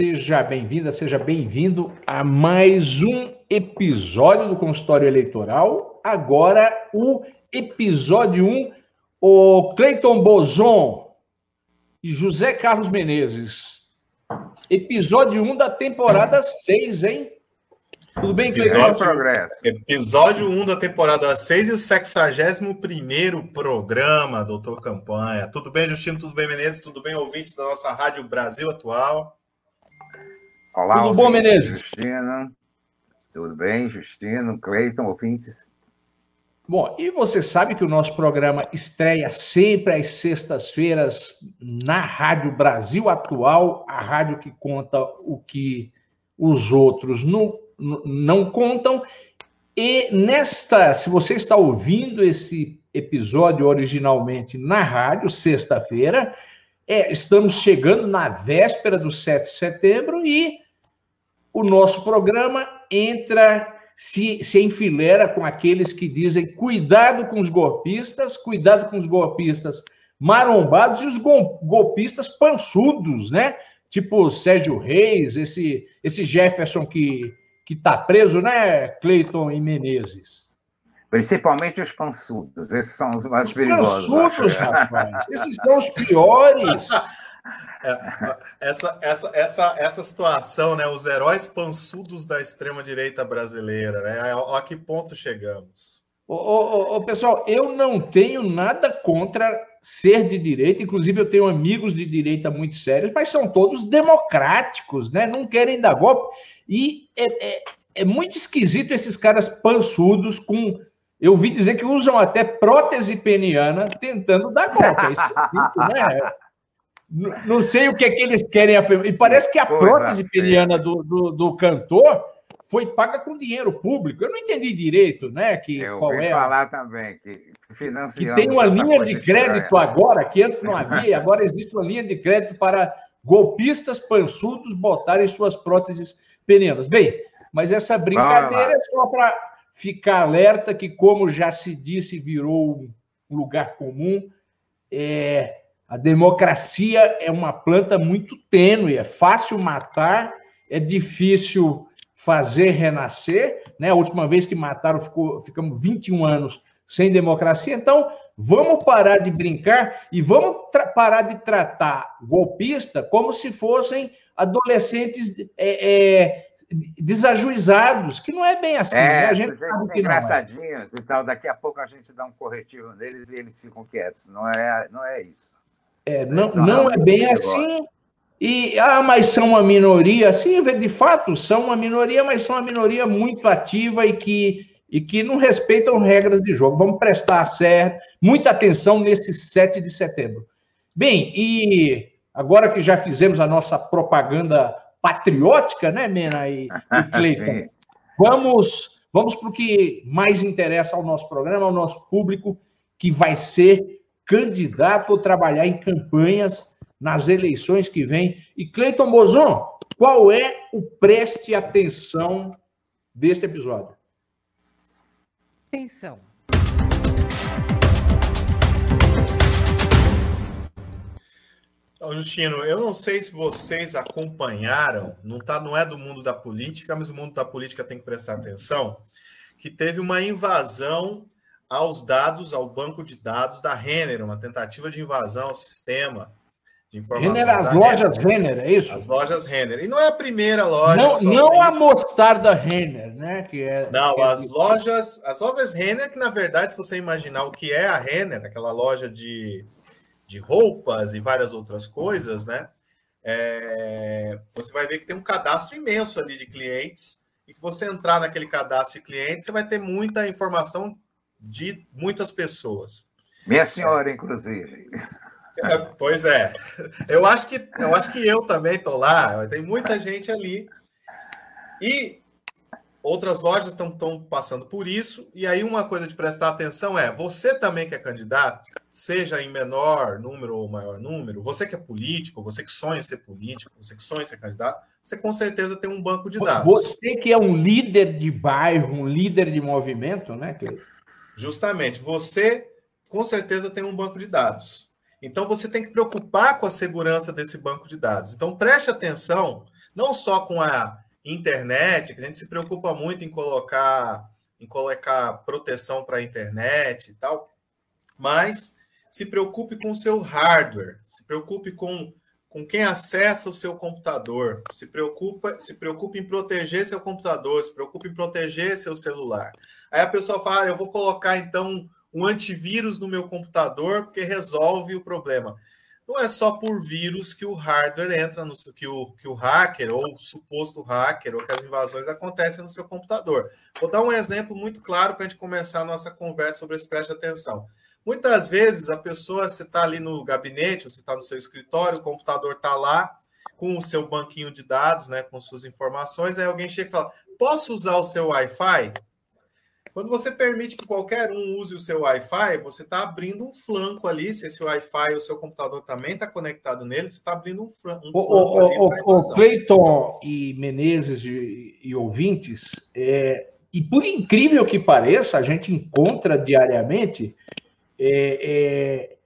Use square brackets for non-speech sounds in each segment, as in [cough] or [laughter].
Seja bem-vinda, seja bem-vindo a mais um episódio do consultório eleitoral. Agora, o episódio 1, o Cleiton Bozon e José Carlos Menezes. Episódio 1 da temporada 6, hein? Tudo bem, Cleiton? Progresso. Episódio 1 da temporada 6 e o 61 programa, doutor Campanha. Tudo bem, Justino? Tudo bem, Menezes? Tudo bem, ouvintes da nossa Rádio Brasil Atual? Olá, Tudo bom, Menezes? Justino. Tudo bem, Justino, Cleiton, ouvintes? Bom, e você sabe que o nosso programa estreia sempre às sextas-feiras na Rádio Brasil Atual, a rádio que conta o que os outros não não contam. E nesta, se você está ouvindo esse episódio originalmente na rádio, sexta-feira, é, estamos chegando na véspera do 7 de setembro e o nosso programa entra, se, se enfileira com aqueles que dizem cuidado com os golpistas, cuidado com os golpistas marombados e os golpistas pançudos, né? Tipo Sérgio Reis, esse, esse Jefferson que que está preso, né, Cleiton e Menezes? Principalmente os pançudos, esses são os mais os perigosos. Pançudos, [laughs] rapaz, esses são os piores. É, essa, essa, essa, essa situação, né? Os heróis pançudos da extrema-direita brasileira, né? A, que ponto chegamos? Ô, ô, ô, pessoal, eu não tenho nada contra ser de direita, inclusive eu tenho amigos de direita muito sérios, mas são todos democráticos, né? Não querem dar golpe. E é, é, é muito esquisito esses caras pançudos com. Eu ouvi dizer que usam até prótese peniana tentando dar golpe. É esquisito, né? [laughs] Não sei o que é que eles querem afirmar. E parece que a prótese peniana do, do, do, cantor foi paga com dinheiro público. Eu não entendi direito, né? Que, Eu qual é falar também que Que tem uma linha de crédito estranha. agora, que antes não havia, agora existe uma linha de crédito para golpistas pançudos botarem suas próteses penianas. Bem, mas essa brincadeira é só para ficar alerta que, como já se disse, virou um lugar comum. É, a democracia é uma planta muito tênue, é fácil matar, é difícil fazer renascer. Né? A última vez que mataram, ficou, ficamos 21 anos sem democracia. Então, vamos parar de brincar e vamos parar de tratar golpista como se fossem adolescentes é, é, desajuizados, que não é bem assim. É, né? a gente sabe que é. engraçadinhos é. e tal. Daqui a pouco a gente dá um corretivo neles e eles ficam quietos. Não é, não é isso. É, não, não é bem assim. E, ah, mas são uma minoria. Sim, de fato, são uma minoria, mas são uma minoria muito ativa e que, e que não respeitam regras de jogo. Vamos prestar certo, muita atenção nesse 7 de setembro. Bem, e agora que já fizemos a nossa propaganda patriótica, né, Mena e, e [laughs] Cleiton? vamos vamos para o que mais interessa ao nosso programa, ao nosso público, que vai ser candidato ou trabalhar em campanhas nas eleições que vêm. E Cleiton Bozon, qual é o preste atenção deste episódio? Atenção. Então, Justino, eu não sei se vocês acompanharam, não, tá, não é do mundo da política, mas o mundo da política tem que prestar atenção, que teve uma invasão aos dados, ao banco de dados da Renner, uma tentativa de invasão ao sistema de informação. Renner, as lojas Renner. é isso? As lojas Renner. E não é a primeira loja. Não, não a mostarda Renner, né? Que é, não, que é as lojas, as lojas Renner, que na verdade, se você imaginar o que é a Renner, aquela loja de de roupas e várias outras coisas, né? É, você vai ver que tem um cadastro imenso ali de clientes e que você entrar naquele cadastro de clientes, você vai ter muita informação de muitas pessoas. Minha senhora, inclusive. É, pois é. Eu acho que eu acho que eu também tô lá. Tem muita gente ali. E Outras lojas estão passando por isso, e aí uma coisa de prestar atenção é: você também que é candidato, seja em menor número ou maior número, você que é político, você que sonha em ser político, você que sonha em ser candidato, você com certeza tem um banco de dados. Você que é um líder de bairro, um líder de movimento, né, Cleiton? Justamente, você com certeza tem um banco de dados. Então você tem que preocupar com a segurança desse banco de dados. Então preste atenção, não só com a internet, que a gente se preocupa muito em colocar em colocar proteção para a internet e tal, mas se preocupe com o seu hardware, se preocupe com, com quem acessa o seu computador, se preocupa, se preocupe em proteger seu computador, se preocupe em proteger seu celular. Aí a pessoa fala, ah, eu vou colocar então um antivírus no meu computador porque resolve o problema não é só por vírus que o hardware entra no que o, que o hacker ou o suposto hacker ou que as invasões acontecem no seu computador. Vou dar um exemplo muito claro para a gente começar a nossa conversa sobre esse preste atenção. Muitas vezes a pessoa, você está ali no gabinete, você está no seu escritório, o computador está lá com o seu banquinho de dados, né, com suas informações, aí alguém chega e fala: posso usar o seu Wi-Fi? Quando você permite que qualquer um use o seu Wi-Fi, você está abrindo um flanco ali. Se esse Wi-Fi o seu computador também está conectado nele, você está abrindo um, flanco. Um o, ali o, o Cleiton e Menezes e, e ouvintes, é, e por incrível que pareça, a gente encontra diariamente é, é,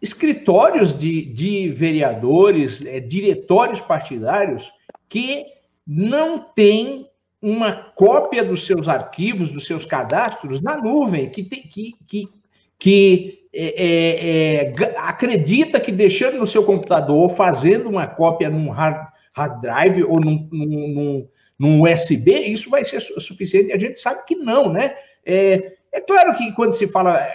escritórios de, de vereadores, é, diretórios partidários que não têm uma cópia dos seus arquivos, dos seus cadastros na nuvem, que, tem, que, que, que é, é, é, acredita que deixando no seu computador, fazendo uma cópia num hard, hard drive ou num, num, num, USB, isso vai ser suficiente. A gente sabe que não, né? É, é claro que quando se fala,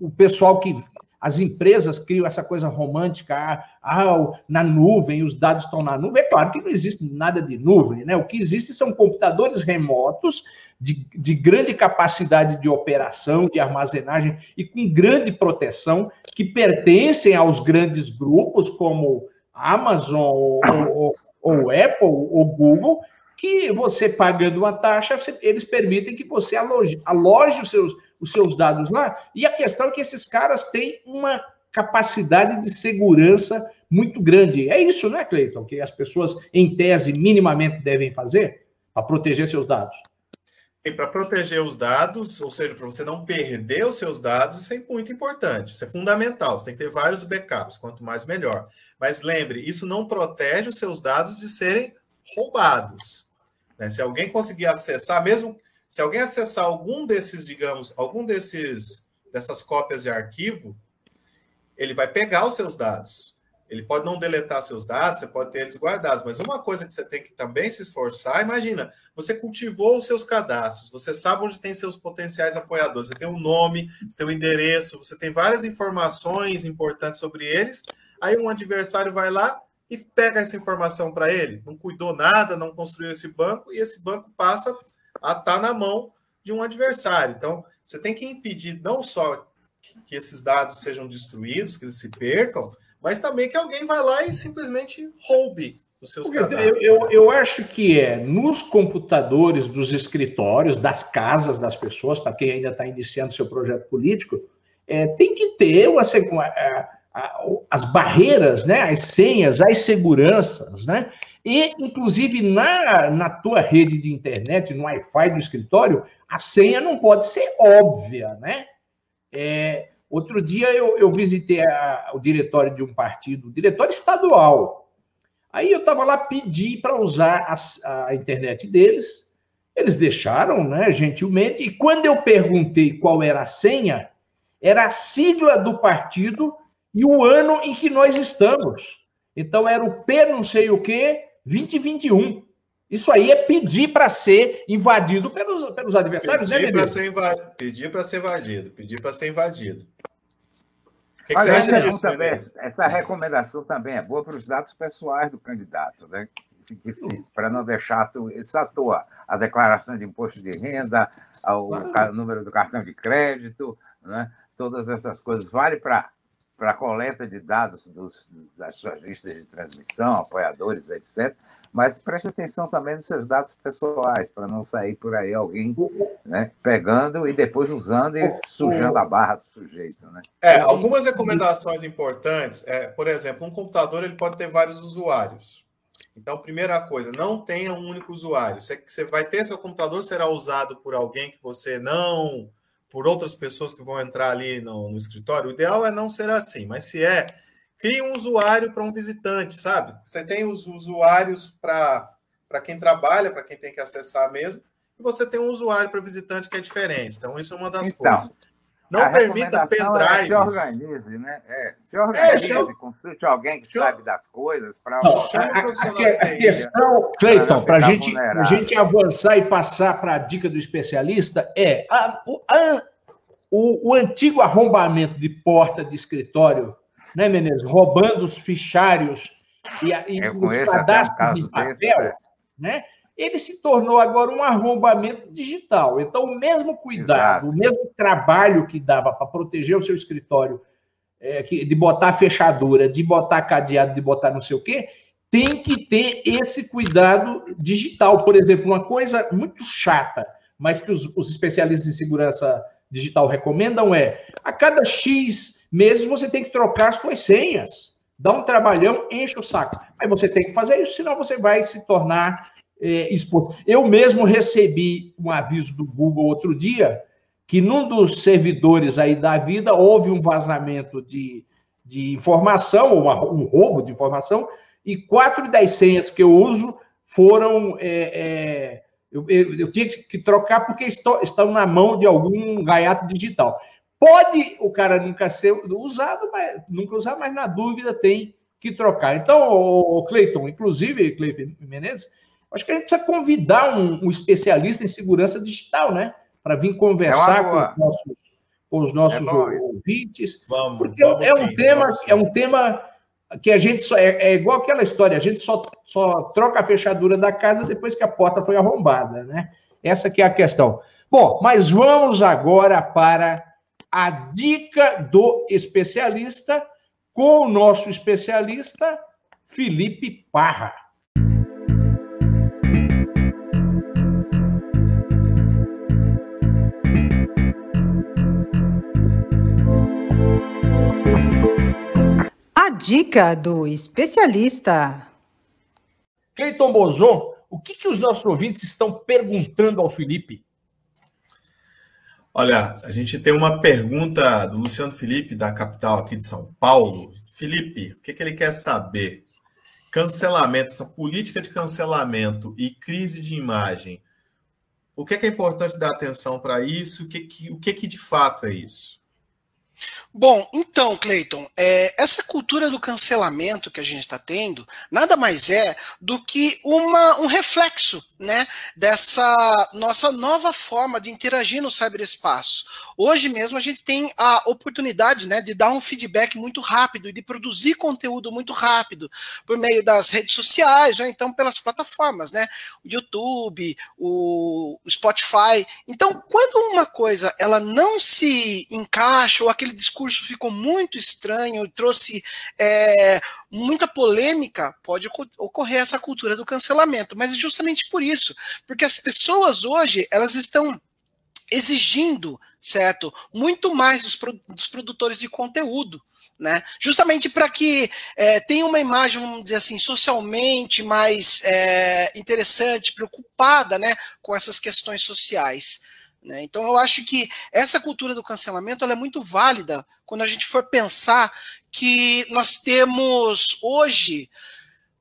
o pessoal que as empresas criam essa coisa romântica, ah, ah, na nuvem, os dados estão na nuvem. É claro que não existe nada de nuvem, né? O que existe são computadores remotos de, de grande capacidade de operação, de armazenagem e com grande proteção, que pertencem aos grandes grupos como Amazon ou, ou, ou Apple ou Google, que você pagando uma taxa, eles permitem que você aloje, aloje os seus os seus dados lá. E a questão é que esses caras têm uma capacidade de segurança muito grande. É isso, né, Cleiton? Que as pessoas, em tese, minimamente devem fazer para proteger seus dados. E para proteger os dados, ou seja, para você não perder os seus dados, isso é muito importante, isso é fundamental. Você tem que ter vários backups, quanto mais melhor. Mas lembre, isso não protege os seus dados de serem roubados. Né? Se alguém conseguir acessar, mesmo se alguém acessar algum desses, digamos, algum desses dessas cópias de arquivo, ele vai pegar os seus dados. Ele pode não deletar seus dados, você pode ter eles guardados, mas uma coisa que você tem que também se esforçar, imagina, você cultivou os seus cadastros, você sabe onde tem seus potenciais apoiadores, você tem um nome, você tem um endereço, você tem várias informações importantes sobre eles, aí um adversário vai lá e pega essa informação para ele, não cuidou nada, não construiu esse banco, e esse banco passa a estar tá na mão de um adversário. Então, você tem que impedir não só que esses dados sejam destruídos, que eles se percam, mas também que alguém vá lá e simplesmente roube os seus cadastros. Eu, eu, eu acho que é nos computadores dos escritórios, das casas das pessoas, para quem ainda está iniciando seu projeto político, é, tem que ter uma, as barreiras, né, as senhas, as seguranças, né? E, inclusive, na, na tua rede de internet, no Wi-Fi do escritório, a senha não pode ser óbvia, né? É, outro dia eu, eu visitei a, o diretório de um partido, diretório estadual. Aí eu estava lá, pedi para usar a, a internet deles, eles deixaram, né, gentilmente, e quando eu perguntei qual era a senha, era a sigla do partido e o ano em que nós estamos. Então era o P não sei o quê, 2021. Isso aí é pedir para ser invadido pelos, pelos adversários, pedir né, para ser invadido, Pedir para ser invadido, pedir para ser invadido. O que, que você acha disso, também, Essa recomendação também é boa para os dados pessoais do candidato, né? Para não deixar isso à toa. A declaração de imposto de renda, o número do cartão de crédito, né? todas essas coisas. Vale para para a coleta de dados dos, das suas listas de transmissão, apoiadores, etc., Mas preste atenção também nos seus dados pessoais, para não sair por aí alguém né, pegando e depois usando e sujando a barra do sujeito. Né? É, algumas recomendações importantes, é, por exemplo, um computador ele pode ter vários usuários. Então, primeira coisa, não tenha um único usuário. Você, você vai ter seu computador será usado por alguém que você não, por outras pessoas que vão entrar ali no, no escritório. O ideal é não ser assim, mas se é, crie um usuário para um visitante, sabe? Você tem os usuários para quem trabalha, para quem tem que acessar mesmo, e você tem um usuário para visitante que é diferente. Então, isso é uma das então, coisas. Não a permita pendrives. É se organize, né? É, se organize, é, consulte alguém que sabe das coisas para. A, a, questão, Cleiton, para gente, a gente avançar e passar para a dica do especialista, é a, a, o, o antigo arrombamento de porta de escritório, né, Menezes? Roubando os fichários e, e os cadastros de papel, desse, né? Ele se tornou agora um arrombamento digital. Então, o mesmo cuidado, Exato. o mesmo trabalho que dava para proteger o seu escritório, é, que, de botar fechadura, de botar cadeado, de botar não sei o quê, tem que ter esse cuidado digital. Por exemplo, uma coisa muito chata, mas que os, os especialistas em segurança digital recomendam é: a cada X meses você tem que trocar as suas senhas. Dá um trabalhão, enche o saco. Aí você tem que fazer isso, senão você vai se tornar é, exposto. Eu mesmo recebi um aviso do Google outro dia que num dos servidores aí da vida houve um vazamento de, de informação, uma, um roubo de informação, e quatro das senhas que eu uso foram. É, é, eu, eu, eu, tinha que trocar porque estão, estão na mão de algum gaiato digital. Pode o cara nunca ser usado, mas nunca usar, mas na dúvida tem que trocar. Então, o Cleiton, inclusive, Cleiton Menezes, Acho que a gente precisa convidar um, um especialista em segurança digital, né? Para vir conversar é com os nossos, com os nossos é ouvintes. Vamos, porque vamos é um sim, tema, é um tema que a gente só é, é, igual aquela história, a gente só, só troca a fechadura da casa depois que a porta foi arrombada, né? Essa que é a questão. Bom, mas vamos agora para a dica do especialista com o nosso especialista Felipe Parra. Dica do especialista. Cleiton Bozon, o que, que os nossos ouvintes estão perguntando ao Felipe? Olha, a gente tem uma pergunta do Luciano Felipe, da capital aqui de São Paulo. Felipe, o que, que ele quer saber? Cancelamento, essa política de cancelamento e crise de imagem. O que é, que é importante dar atenção para isso? O que, que, o que, que de fato é isso? Bom, então, Cleiton, é, essa cultura do cancelamento que a gente está tendo nada mais é do que uma, um reflexo né, dessa nossa nova forma de interagir no cyberespaço. Hoje mesmo a gente tem a oportunidade né, de dar um feedback muito rápido e de produzir conteúdo muito rápido por meio das redes sociais ou então pelas plataformas, né? O YouTube, o Spotify. Então, quando uma coisa ela não se encaixa ou aquele discurso ficou muito estranho e trouxe é, muita polêmica, pode ocorrer essa cultura do cancelamento. Mas é justamente por isso, porque as pessoas hoje elas estão exigindo, certo, muito mais dos, dos produtores de conteúdo. Né? Justamente para que é, tenha uma imagem, vamos dizer assim, socialmente mais é, interessante, preocupada né, com essas questões sociais. Né? Então, eu acho que essa cultura do cancelamento é muito válida quando a gente for pensar que nós temos hoje,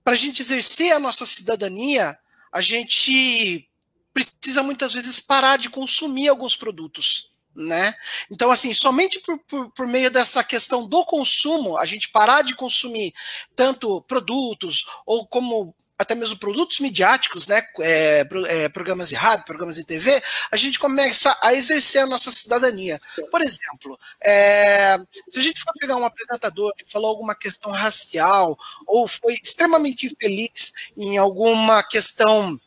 para a gente exercer a nossa cidadania, a gente precisa muitas vezes parar de consumir alguns produtos. Né? Então, assim, somente por, por, por, meio dessa questão do consumo, a gente parar de consumir tanto produtos ou como até mesmo produtos midiáticos, né, é, é, programas de rádio, programas de TV, a gente começa a exercer a nossa cidadania. Por exemplo, é, se a gente for pegar um apresentador que falou alguma questão racial ou foi extremamente infeliz em alguma questão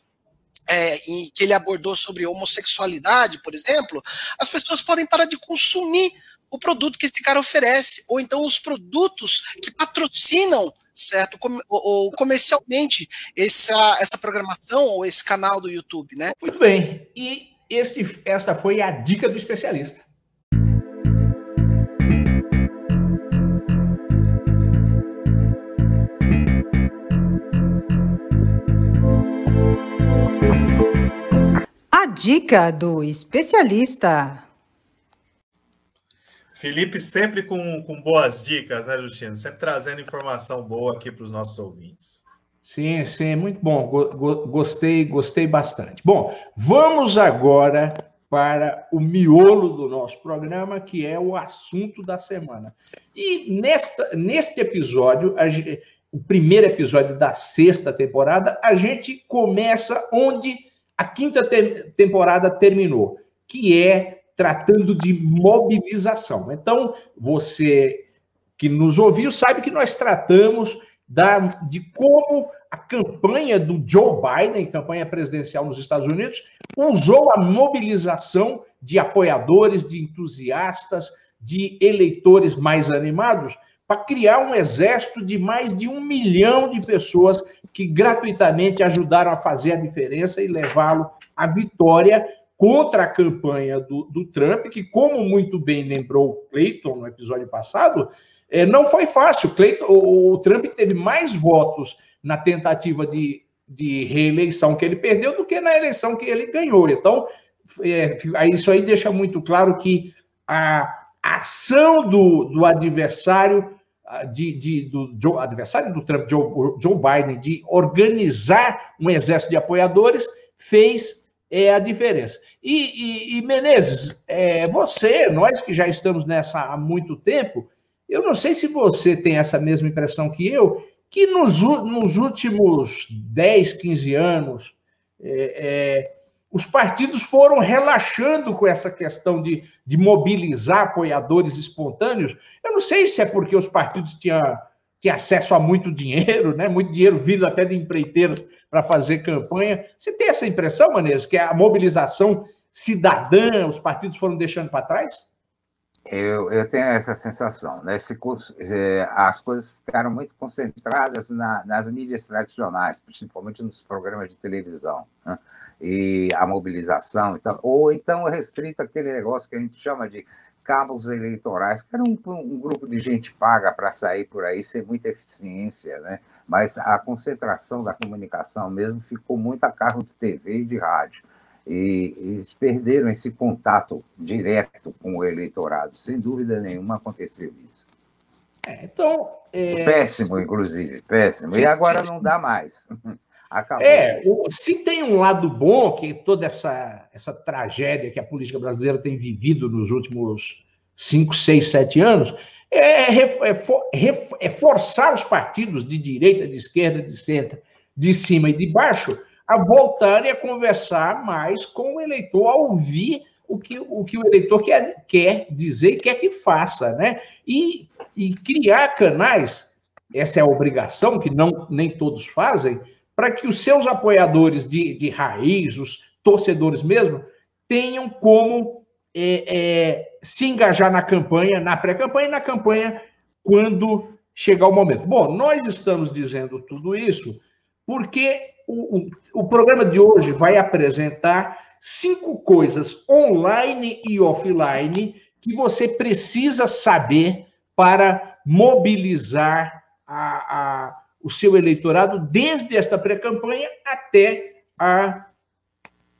é, que ele abordou sobre homossexualidade, por exemplo, as pessoas podem parar de consumir o produto que esse cara oferece, ou então os produtos que patrocinam certo? ou, comercialmente essa, essa programação ou esse canal do YouTube, né? Muito bem. E este, esta foi a dica do especialista. A dica do especialista. Felipe sempre com, com boas dicas, né, Justino? Sempre trazendo informação boa aqui para os nossos ouvintes. Sim, sim, muito bom. Gostei, gostei bastante. Bom, vamos agora para o miolo do nosso programa, que é o assunto da semana. E nesta, neste episódio, a, o primeiro episódio da sexta temporada, a gente começa onde a quinta te temporada terminou, que é tratando de mobilização. Então, você que nos ouviu sabe que nós tratamos da, de como a campanha do Joe Biden, campanha presidencial nos Estados Unidos, usou a mobilização de apoiadores, de entusiastas, de eleitores mais animados para criar um exército de mais de um milhão de pessoas que gratuitamente ajudaram a fazer a diferença e levá-lo à vitória contra a campanha do, do, Trump, que, como muito bem lembrou Clayton no episódio passado, é, não foi fácil. Clayton, o, o, Trump teve mais votos na tentativa de, de reeleição que ele perdeu do que na eleição que ele ganhou. Então, é, isso aí deixa muito claro que a ação do, do adversário de, de, do Joe, adversário do Trump, Joe, Joe, Biden, de organizar um exército de apoiadores, fez é, a diferença. E, e, e Menezes, é, você, nós que já estamos nessa há muito tempo, eu não sei se você tem essa mesma impressão que eu, que nos, nos últimos 10, 15 anos, é, é os partidos foram relaxando com essa questão de, de mobilizar apoiadores espontâneos. Eu não sei se é porque os partidos tinham, tinham acesso a muito dinheiro, né? muito dinheiro vindo até de empreiteiros para fazer campanha. Você tem essa impressão, Maneiros, que a mobilização cidadã, os partidos foram deixando para trás? Eu, eu, tenho essa sensação. Né? curso, é, as coisas ficaram muito concentradas na, nas mídias tradicionais, principalmente nos programas de televisão. Né? e a mobilização, então, ou então restrito aquele negócio que a gente chama de cabos eleitorais, que era um, um grupo de gente paga para sair por aí sem muita eficiência, né? Mas a concentração da comunicação mesmo ficou muito a cargo de TV e de rádio. E eles perderam esse contato direto com o eleitorado. Sem dúvida nenhuma aconteceu isso. É, então. É... Péssimo, inclusive, péssimo. E agora não dá mais. [laughs] Acabou. É, se tem um lado bom, que toda essa, essa tragédia que a política brasileira tem vivido nos últimos 5, 6, 7 anos, é, é, é, é, forçar os partidos de direita, de esquerda, de centro, de cima e de baixo, a voltarem a conversar mais com o eleitor, a ouvir o que o, que o eleitor quer, quer dizer e quer que faça, né? E, e criar canais, essa é a obrigação, que não nem todos fazem, para que os seus apoiadores de, de raiz, os torcedores mesmo, tenham como é, é, se engajar na campanha, na pré-campanha e na campanha quando chegar o momento. Bom, nós estamos dizendo tudo isso porque o, o, o programa de hoje vai apresentar cinco coisas online e offline que você precisa saber para mobilizar a, a o seu eleitorado desde esta pré-campanha até, a,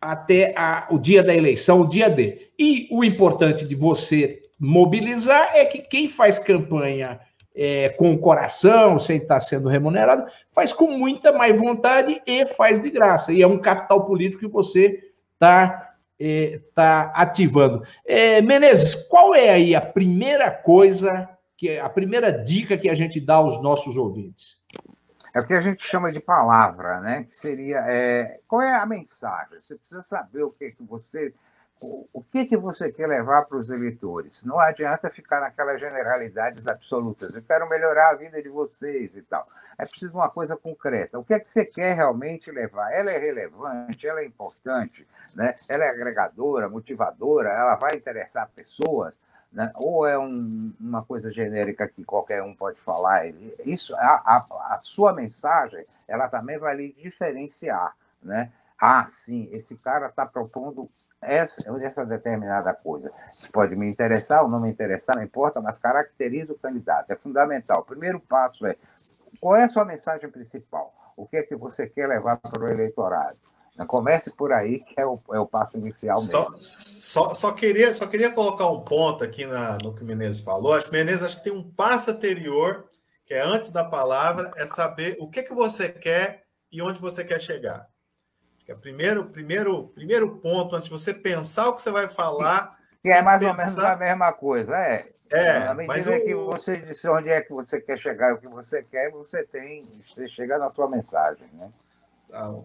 até a, o dia da eleição, o dia D. E o importante de você mobilizar é que quem faz campanha é, com o coração, sem estar sendo remunerado, faz com muita mais vontade e faz de graça. E é um capital político que você está é, tá ativando. É, Menezes, qual é aí a primeira coisa, que a primeira dica que a gente dá aos nossos ouvintes? É o que a gente chama de palavra, né? Que seria é, qual é a mensagem? Você precisa saber o que, que você o, que, que você quer levar para os eleitores. Não adianta ficar naquelas generalidades absolutas. Eu quero melhorar a vida de vocês e tal. É preciso uma coisa concreta. O que é que você quer realmente levar? Ela é relevante, ela é importante, né? ela é agregadora, motivadora, ela vai interessar pessoas. Né? ou é um, uma coisa genérica que qualquer um pode falar. Isso, a, a, a, sua mensagem, ela também vai lhe diferenciar, né? Ah, sim, esse cara está propondo essa, essa determinada coisa. Isso pode me interessar ou não me interessar, não importa, mas caracteriza o candidato. É fundamental. O primeiro passo é qual é a sua mensagem principal? O que é que você quer levar para o eleitorado? Comece por aí, que é o, é o passo inicial mesmo. Só, só, só, queria, só queria colocar um ponto aqui na, no que o Menezes falou. Acho que o Menezes acho que tem um passo anterior, que é antes da palavra, é saber o que, que você quer e onde você quer chegar. É o primeiro, primeiro, primeiro ponto, antes de você pensar o que você vai falar. Que é mais pensar... ou menos a mesma coisa, é. É, na medida mas o... que você disse onde é que você quer chegar, o que você quer, você tem, você chega na sua mensagem, né?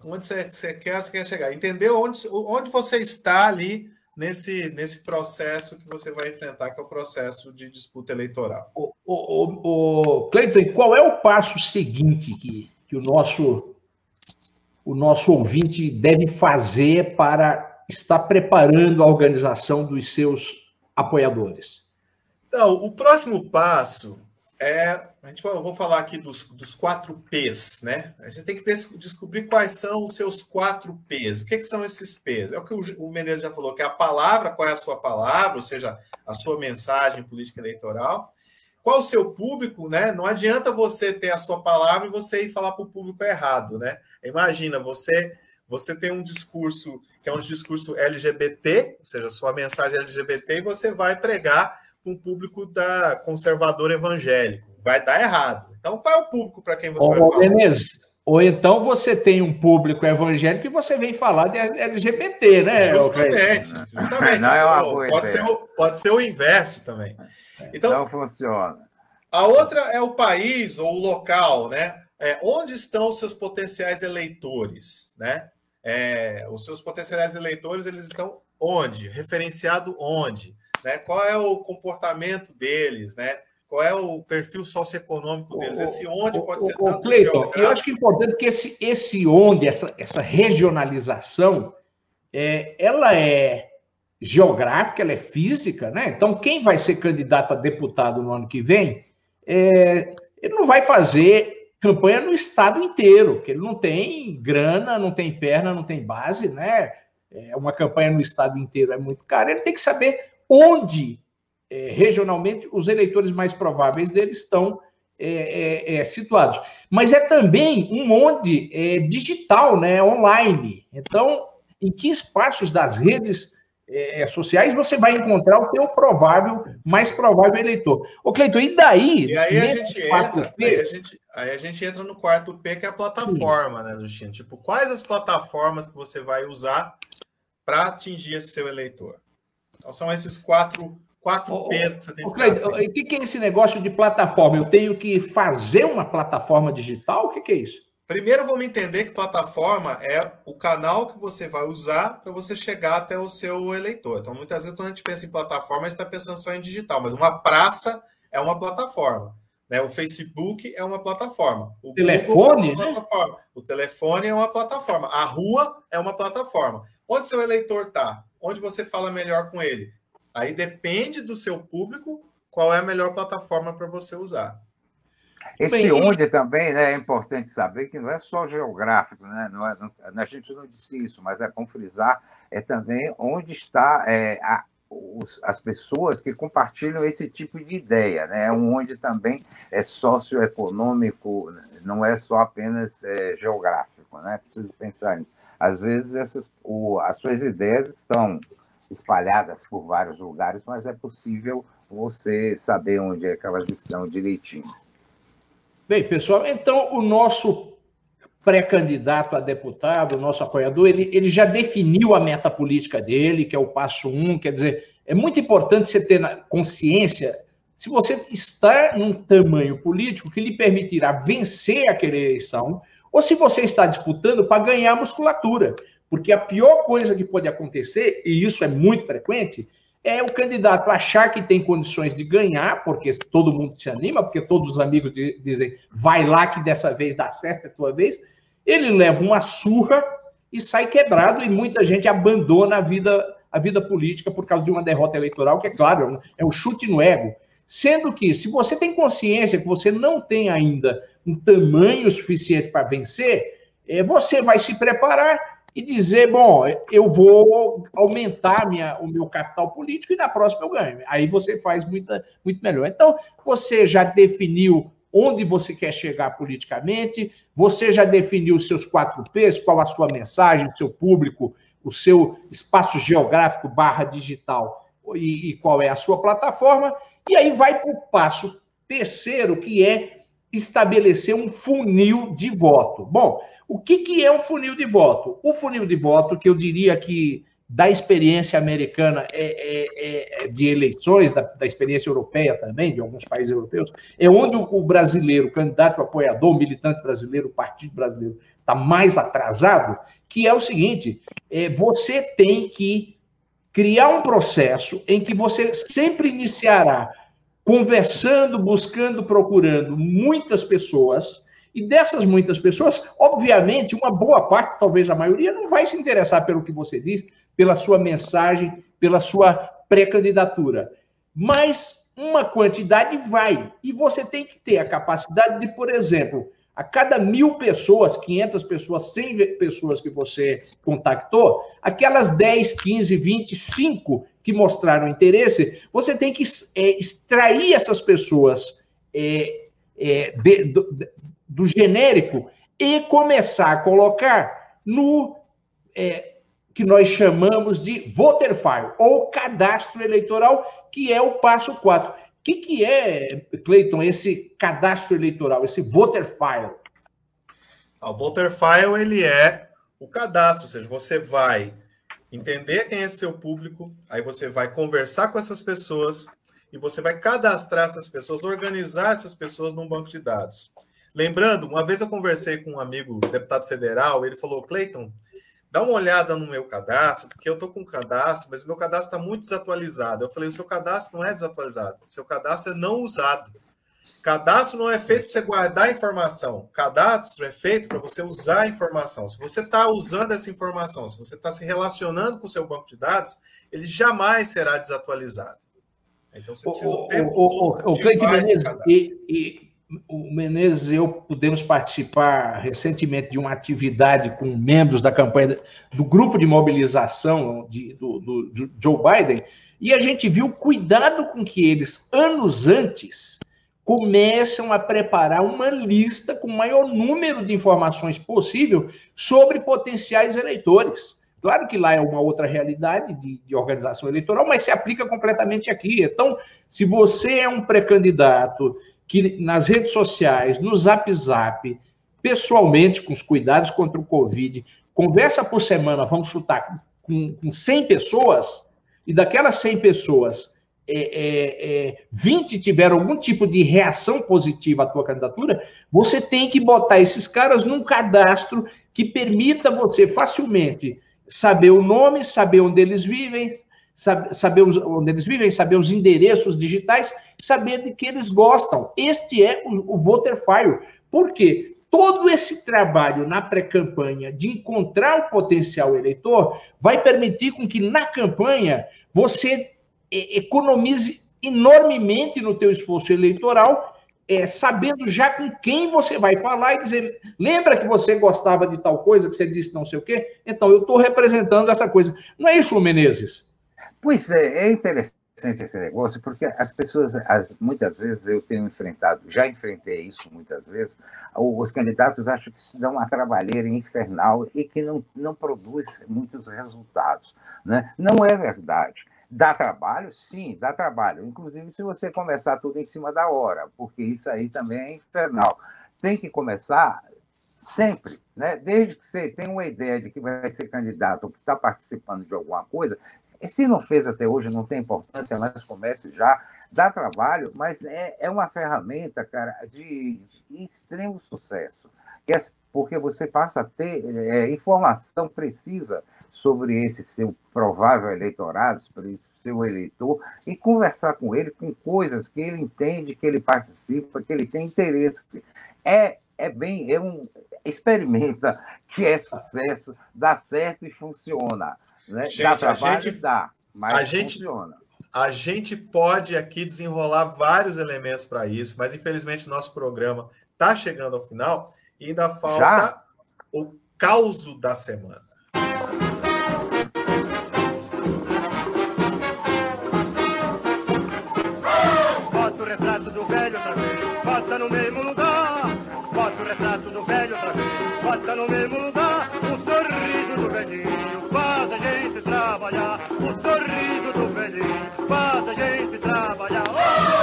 Onde você, você, quer, você quer chegar. Entender onde, onde você está ali nesse, nesse processo que você vai enfrentar, que é o processo de disputa eleitoral. O, o, o, Cleiton, qual é o passo seguinte que, que o, nosso, o nosso ouvinte deve fazer para estar preparando a organização dos seus apoiadores? Então, o próximo passo é a gente vai, vou falar aqui dos, dos quatro P's, né? A gente tem que des descobrir quais são os seus quatro P's. O que, que são esses P's? É o que o, o Menezes já falou, que é a palavra, qual é a sua palavra, ou seja, a sua mensagem política eleitoral. Qual o seu público, né? Não adianta você ter a sua palavra e você ir falar para o público errado, né? Imagina, você você tem um discurso que é um discurso LGBT, ou seja, sua mensagem é LGBT, e você vai pregar com o público da conservador evangélico vai dar errado. Então, qual é o público para quem você Ô, vai falar? Ou então você tem um público evangélico e você vem falar de LGBT, né? Justamente, justamente. Não é uma boa pode, ser, o, pode ser o inverso também. Então, Não funciona. A outra é o país ou o local, né? É, onde estão os seus potenciais eleitores, né? É, os seus potenciais eleitores, eles estão onde? Referenciado onde? Né? Qual é o comportamento deles, né? Qual é o perfil socioeconômico deles, esse onde pode ser tanto Cleiton, eu acho que é importante que esse, esse onde, essa, essa regionalização, é, ela é geográfica, ela é física, né? Então, quem vai ser candidato a deputado no ano que vem, é, ele não vai fazer campanha no estado inteiro, porque ele não tem grana, não tem perna, não tem base, né? É, uma campanha no estado inteiro é muito cara. Ele tem que saber onde é, regionalmente, os eleitores mais prováveis deles estão é, é, é, situados. Mas é também um onde é digital, né, online. Então, em que espaços das redes é, sociais você vai encontrar o teu provável, mais provável eleitor? Ô, Cleiton, e daí? E aí a, gente entra, aí, a gente, aí a gente entra no quarto P, que é a plataforma, Sim. né, Justino? Tipo, quais as plataformas que você vai usar para atingir esse seu eleitor? Então, são esses quatro Quatro P's que você tem que O que, que é esse negócio de plataforma? Eu tenho que fazer uma plataforma digital? O que, que é isso? Primeiro vamos entender que plataforma é o canal que você vai usar para você chegar até o seu eleitor. Então, muitas vezes, quando a gente pensa em plataforma, a gente está pensando só em digital, mas uma praça é uma plataforma. Né? O Facebook é uma plataforma. O telefone? É uma plataforma. O telefone é uma plataforma. A rua é uma plataforma. Onde seu eleitor está? Onde você fala melhor com ele? Aí depende do seu público qual é a melhor plataforma para você usar. Esse Bem, onde também né, é importante saber que não é só geográfico, né? Não é, não, a gente não disse isso, mas é bom frisar, é também onde está é, a, os, as pessoas que compartilham esse tipo de ideia, né? É onde também é socioeconômico, não é só apenas é, geográfico, né? Preciso pensar nisso. Às vezes essas, o, as suas ideias estão espalhadas por vários lugares, mas é possível você saber onde é que elas estão direitinho. Bem, pessoal, então o nosso pré-candidato a deputado, o nosso apoiador, ele, ele já definiu a meta política dele, que é o passo um, quer dizer, é muito importante você ter consciência se você está num tamanho político que lhe permitirá vencer aquela eleição, ou se você está disputando para ganhar musculatura. Porque a pior coisa que pode acontecer, e isso é muito frequente, é o candidato achar que tem condições de ganhar, porque todo mundo se anima, porque todos os amigos dizem, vai lá que dessa vez dá certo, é a tua vez. Ele leva uma surra e sai quebrado, e muita gente abandona a vida, a vida política por causa de uma derrota eleitoral, que é claro, é um chute no ego. Sendo que, se você tem consciência que você não tem ainda um tamanho suficiente para vencer, é, você vai se preparar e dizer, bom, eu vou aumentar minha, o meu capital político e na próxima eu ganho. Aí você faz muita, muito melhor. Então, você já definiu onde você quer chegar politicamente, você já definiu os seus quatro P's, qual a sua mensagem, o seu público, o seu espaço geográfico barra digital e, e qual é a sua plataforma, e aí vai para o passo terceiro, que é estabelecer um funil de voto. Bom, o que, que é um funil de voto? O funil de voto, que eu diria que da experiência americana é, é, é de eleições, da, da, experiência europeia também, de alguns países europeus, é onde o, o brasileiro, o candidato, o apoiador, o militante brasileiro, o partido brasileiro, está mais atrasado, que é o seguinte: é, você tem que criar um processo em que você sempre iniciará conversando, buscando, procurando muitas pessoas, e dessas muitas pessoas, obviamente, uma boa parte, talvez a maioria, não vai se interessar pelo que você diz, pela sua mensagem, pela sua pré-candidatura. Mas uma quantidade vai. E você tem que ter a capacidade de, por exemplo, a cada mil pessoas, 500 pessoas, 100 pessoas que você contactou, aquelas 10, 15, 25 que mostraram interesse, você tem que é, extrair essas pessoas é, é, de, do, do, genérico e começar a colocar no é, que nós chamamos de voter file, ou cadastro eleitoral, que é o passo 4 que, que é, Cleiton, esse cadastro eleitoral, esse voter file? Ah, o voter file ele é o cadastro, ou seja, você vai entender quem é seu público, aí você vai conversar com essas pessoas e você vai cadastrar essas pessoas, organizar essas pessoas num banco de dados. Lembrando, uma vez eu conversei com um amigo deputado federal, ele falou, Cleiton, dá uma olhada no meu cadastro, porque eu estou com um cadastro, mas o meu cadastro está muito desatualizado. Eu falei, o seu cadastro não é desatualizado, o seu cadastro é não usado. Cadastro não é feito para você guardar informação. Cadastro é feito para você usar a informação. Se você está usando essa informação, se você está se relacionando com o seu banco de dados, ele jamais será desatualizado. Então você precisa o, o o. O, o Cleiton Menezes, e, e o Menezes e eu pudemos participar recentemente de uma atividade com membros da campanha do grupo de mobilização de, do, do, do, Joe Biden, e a gente viu o cuidado com que eles, anos antes, começam a preparar uma lista com o maior número de informações possível sobre potenciais eleitores. Claro que lá é uma outra realidade de, de organização eleitoral, mas se aplica completamente aqui. Então, se você é um pré-candidato que nas redes sociais, no Zap Zap, pessoalmente, com os cuidados contra o Covid, conversa por semana, vamos chutar, com, com 100 pessoas, e daquelas 100 pessoas, é, é, é, 20 tiveram algum tipo de reação positiva à tua candidatura, você tem que botar esses caras num cadastro que permita você facilmente saber o nome, saber onde eles vivem, saber os, onde eles vivem, saber os endereços digitais, saber de que eles gostam. Este é o, o voter file. Por quê? Todo esse trabalho na pré-campanha de encontrar o potencial eleitor vai permitir com que na campanha você economize enormemente no teu esforço eleitoral, é, sabendo já com quem você vai falar e dizer, lembra que você gostava de tal coisa, que você disse não sei o quê? Então, eu estou representando essa coisa. Não é isso, Menezes? Pois é, é interessante esse negócio, porque as pessoas, muitas vezes eu tenho enfrentado, já enfrentei isso muitas vezes, os candidatos acham que se dão uma trabalheira infernal e que não, não produz muitos resultados. Né? Não é verdade. Dá trabalho? Sim, dá trabalho. Inclusive, se você começar tudo em cima da hora, porque isso aí também é infernal. Tem que começar sempre, né? desde que você tenha uma ideia de que vai ser candidato ou que está participando de alguma coisa, se não fez até hoje, não tem importância, mas comece já, dá trabalho, mas é, é uma ferramenta, cara, de, de extremo sucesso, porque você passa a ter é, informação precisa sobre esse seu provável eleitorado, sobre esse seu eleitor, e conversar com ele com coisas que ele entende, que ele participa, que ele tem interesse. É, é bem, é um, experimenta que é sucesso, dá certo e funciona. Né? Gente, dá trabalho, gente, dá, mas a gente, funciona. A gente pode aqui desenrolar vários elementos para isso, mas infelizmente nosso programa está chegando ao final e ainda falta Já? o caos da semana. Bota o retrato do velho outra vez, bota no mesmo no mesmo lugar. O sorriso do velhinho faz a gente trabalhar. O sorriso do velhinho faz a gente trabalhar. Oh!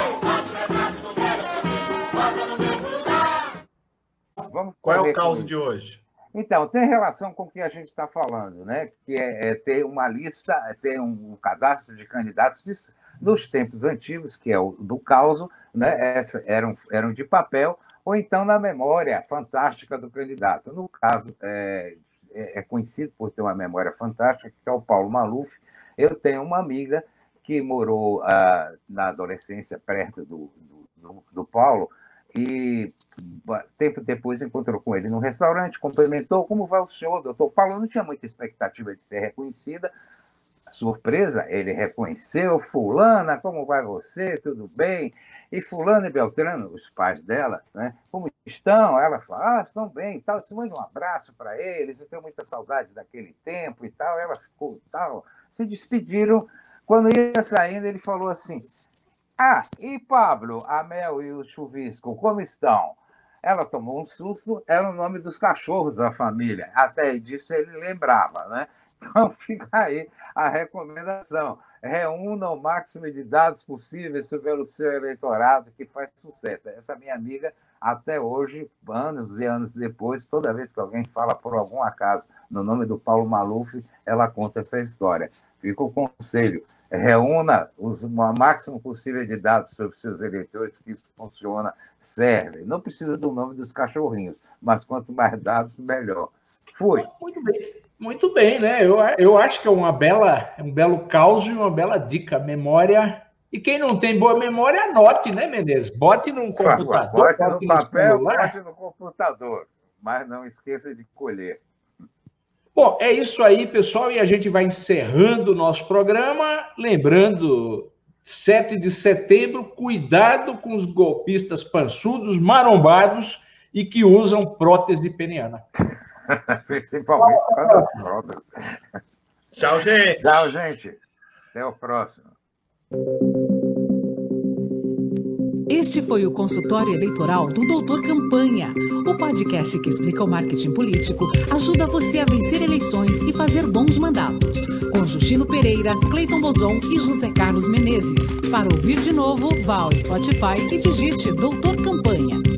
Vamos Qual é o caos de hoje? Então, tem relação com o que a gente está falando, né? que é, é, ter uma lista, é ter um, um cadastro de candidatos isso, nos tempos antigos, que é o do caos, né? Essa, eram, eram de papel, ou então na memória fantástica do candidato. No caso, é, é, é conhecido por ter uma memória fantástica, que é o Paulo Maluf. Eu tenho uma amiga que morou ah, na adolescência perto do, do, do, Paulo, e tempo depois encontrou com ele no restaurante, cumprimentou, como vai o senhor, doutor Paulo? Não tinha muita expectativa de ser reconhecida. Surpresa, ele reconheceu, fulana, como vai você? Tudo bem? E fulano e Beltrano, os pais dela, né? Como estão? Ela fala, ah, estão bem, tal. Se manda um abraço para eles, eu tenho muita saudade daquele tempo e tal. Ela ficou tal. Se despediram. Quando ia saindo, ele falou assim: ah, e Pablo, a Mel e o Chuvisco, como estão? Ela tomou um susto, era o nome dos cachorros da família. Até disso ele lembrava, né? Então [laughs] fica aí a recomendação. Reúna o máximo de dados possíveis sobre o seu eleitorado que faz sucesso. Essa minha amiga, até hoje, anos e anos depois, toda vez que alguém fala por algum acaso no nome do Paulo Maluf, ela conta essa história. Fica o conselho reúna o máximo possível de dados sobre seus eleitores, que isso funciona, serve. Não precisa do nome dos cachorrinhos, mas quanto mais dados, melhor. Fui. Muito bem, muito bem, né? Eu, eu acho que é uma bela, um belo caos e uma bela dica. Memória. E quem não tem boa memória, anote, né, Menezes? Bote num computador. Bote no papel, bote no computador. Mas não esqueça de colher. Bom, é isso aí, pessoal, e a gente vai encerrando o nosso programa. Lembrando, 7 de setembro, cuidado com os golpistas pançudos, marombados e que usam prótese peniana. [laughs] Principalmente para as próteses. Tchau, gente. Tchau, gente. Até o próximo. Este foi o consultório eleitoral do Doutor Campanha, o podcast que explica o marketing político, ajuda você a vencer eleições e fazer bons mandatos. Com Justino Pereira, Cleiton Bozon e José Carlos Menezes. Para ouvir de novo, vá ao Spotify e digite Doutor Campanha.